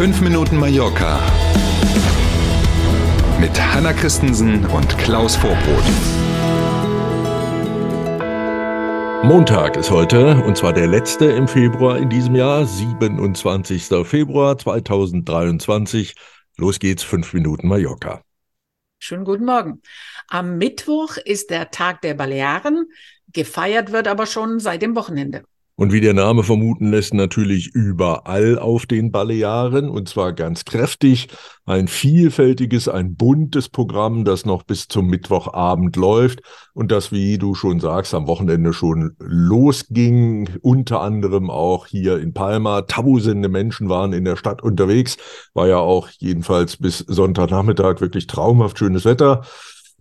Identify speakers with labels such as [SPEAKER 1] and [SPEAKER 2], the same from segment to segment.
[SPEAKER 1] 5 Minuten Mallorca mit Hanna Christensen und Klaus Vorbrot.
[SPEAKER 2] Montag ist heute und zwar der letzte im Februar in diesem Jahr, 27. Februar 2023. Los geht's, 5 Minuten Mallorca.
[SPEAKER 3] Schönen guten Morgen. Am Mittwoch ist der Tag der Balearen. Gefeiert wird aber schon seit dem Wochenende.
[SPEAKER 2] Und wie der Name vermuten lässt, natürlich überall auf den Balearen und zwar ganz kräftig. Ein vielfältiges, ein buntes Programm, das noch bis zum Mittwochabend läuft und das, wie du schon sagst, am Wochenende schon losging. Unter anderem auch hier in Palma. Tausende Menschen waren in der Stadt unterwegs. War ja auch jedenfalls bis Sonntagnachmittag wirklich traumhaft schönes Wetter.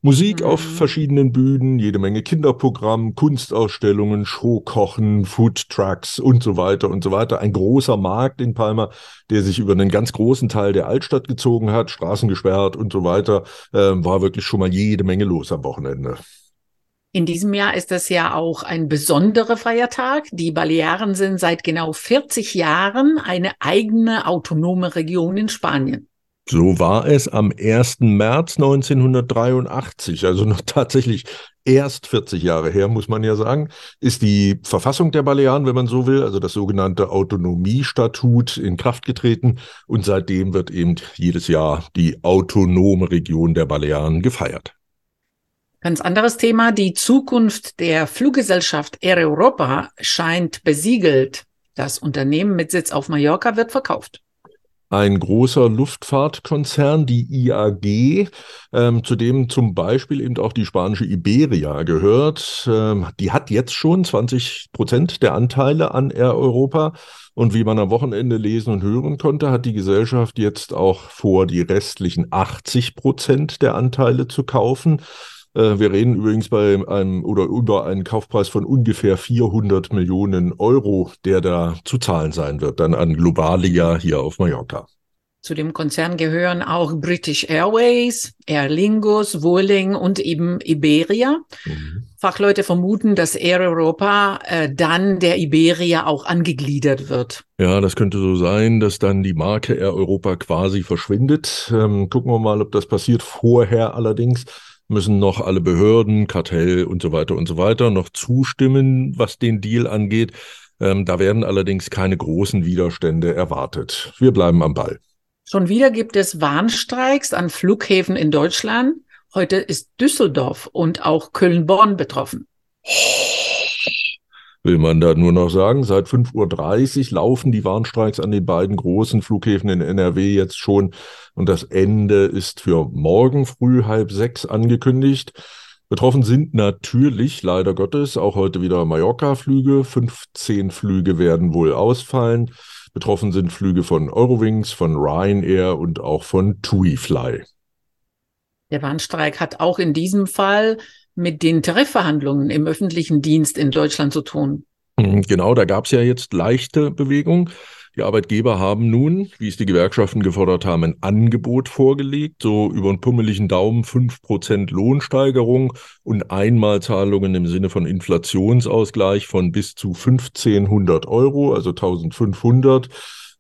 [SPEAKER 2] Musik mhm. auf verschiedenen Bühnen, jede Menge Kinderprogramm, Kunstausstellungen, Showkochen, Foodtrucks und so weiter und so weiter. Ein großer Markt in Palma, der sich über einen ganz großen Teil der Altstadt gezogen hat, Straßen gesperrt und so weiter. Äh, war wirklich schon mal jede Menge los am Wochenende.
[SPEAKER 3] In diesem Jahr ist das ja auch ein besonderer Feiertag. Die Balearen sind seit genau 40 Jahren eine eigene autonome Region in Spanien.
[SPEAKER 2] So war es am 1. März 1983, also noch tatsächlich erst 40 Jahre her, muss man ja sagen, ist die Verfassung der Balearen, wenn man so will, also das sogenannte Autonomiestatut in Kraft getreten und seitdem wird eben jedes Jahr die autonome Region der Balearen gefeiert.
[SPEAKER 3] Ganz anderes Thema. Die Zukunft der Fluggesellschaft Air Europa scheint besiegelt. Das Unternehmen mit Sitz auf Mallorca wird verkauft
[SPEAKER 2] ein großer Luftfahrtkonzern, die IAG, ähm, zu dem zum Beispiel eben auch die spanische Iberia gehört. Ähm, die hat jetzt schon 20 Prozent der Anteile an Air Europa. Und wie man am Wochenende lesen und hören konnte, hat die Gesellschaft jetzt auch vor, die restlichen 80 Prozent der Anteile zu kaufen. Äh, wir reden übrigens bei einem oder über einen Kaufpreis von ungefähr 400 Millionen Euro, der da zu zahlen sein wird, dann an Globalia hier auf Mallorca.
[SPEAKER 3] Zu dem Konzern gehören auch British Airways, Aer Lingus, Vueling und eben Iberia. Mhm. Fachleute vermuten, dass Air Europa äh, dann der Iberia auch angegliedert wird.
[SPEAKER 2] Ja, das könnte so sein, dass dann die Marke Air Europa quasi verschwindet. Ähm, gucken wir mal, ob das passiert. Vorher allerdings müssen noch alle Behörden, Kartell und so weiter und so weiter noch zustimmen, was den Deal angeht. Ähm, da werden allerdings keine großen Widerstände erwartet. Wir bleiben am Ball.
[SPEAKER 3] Schon wieder gibt es Warnstreiks an Flughäfen in Deutschland. Heute ist Düsseldorf und auch Köln-Bonn betroffen.
[SPEAKER 2] Will man da nur noch sagen, seit 5.30 Uhr laufen die Warnstreiks an den beiden großen Flughäfen in NRW jetzt schon und das Ende ist für morgen früh halb sechs angekündigt. Betroffen sind natürlich, leider Gottes, auch heute wieder Mallorca-Flüge. 15 Flüge werden wohl ausfallen. Betroffen sind Flüge von Eurowings, von Ryanair und auch von TuiFly.
[SPEAKER 3] Der Warnstreik hat auch in diesem Fall mit den Tarifverhandlungen im öffentlichen Dienst in Deutschland zu tun.
[SPEAKER 2] Mhm, genau, da gab es ja jetzt leichte Bewegung. Die Arbeitgeber haben nun, wie es die Gewerkschaften gefordert haben, ein Angebot vorgelegt, so über einen pummeligen Daumen 5% Lohnsteigerung und Einmalzahlungen im Sinne von Inflationsausgleich von bis zu 1500 Euro, also 1500.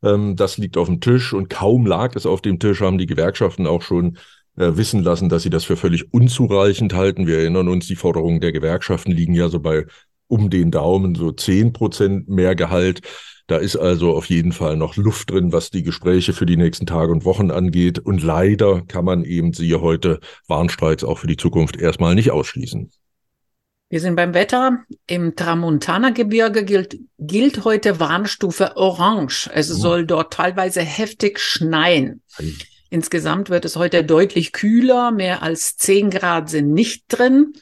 [SPEAKER 2] Ähm, das liegt auf dem Tisch und kaum lag es auf dem Tisch, haben die Gewerkschaften auch schon äh, wissen lassen, dass sie das für völlig unzureichend halten. Wir erinnern uns, die Forderungen der Gewerkschaften liegen ja so bei um den Daumen so 10 Prozent mehr Gehalt. Da ist also auf jeden Fall noch Luft drin, was die Gespräche für die nächsten Tage und Wochen angeht. Und leider kann man eben, siehe heute, Warnstreiks auch für die Zukunft erstmal nicht ausschließen.
[SPEAKER 3] Wir sind beim Wetter. Im Tramontana-Gebirge gilt, gilt heute Warnstufe Orange. Es oh. soll dort teilweise heftig schneien. Insgesamt wird es heute deutlich kühler. Mehr als 10 Grad sind nicht drin.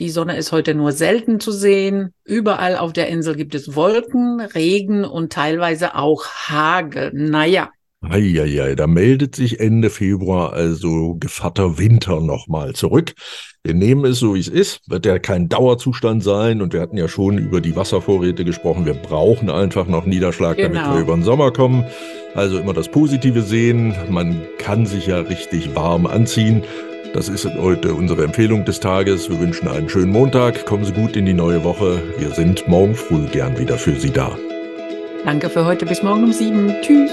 [SPEAKER 3] Die Sonne ist heute nur selten zu sehen. Überall auf der Insel gibt es Wolken, Regen und teilweise auch Hagel. Naja.
[SPEAKER 2] Eieiei, da meldet sich Ende Februar also Gevatter Winter nochmal zurück. Wir nehmen es so, wie es ist. Wird ja kein Dauerzustand sein. Und wir hatten ja schon über die Wasservorräte gesprochen. Wir brauchen einfach noch Niederschlag, genau. damit wir über den Sommer kommen. Also immer das Positive sehen. Man kann sich ja richtig warm anziehen. Das ist heute unsere Empfehlung des Tages. Wir wünschen einen schönen Montag. Kommen Sie gut in die neue Woche. Wir sind morgen früh gern wieder für Sie da.
[SPEAKER 3] Danke für heute. Bis morgen um sieben. Tschüss.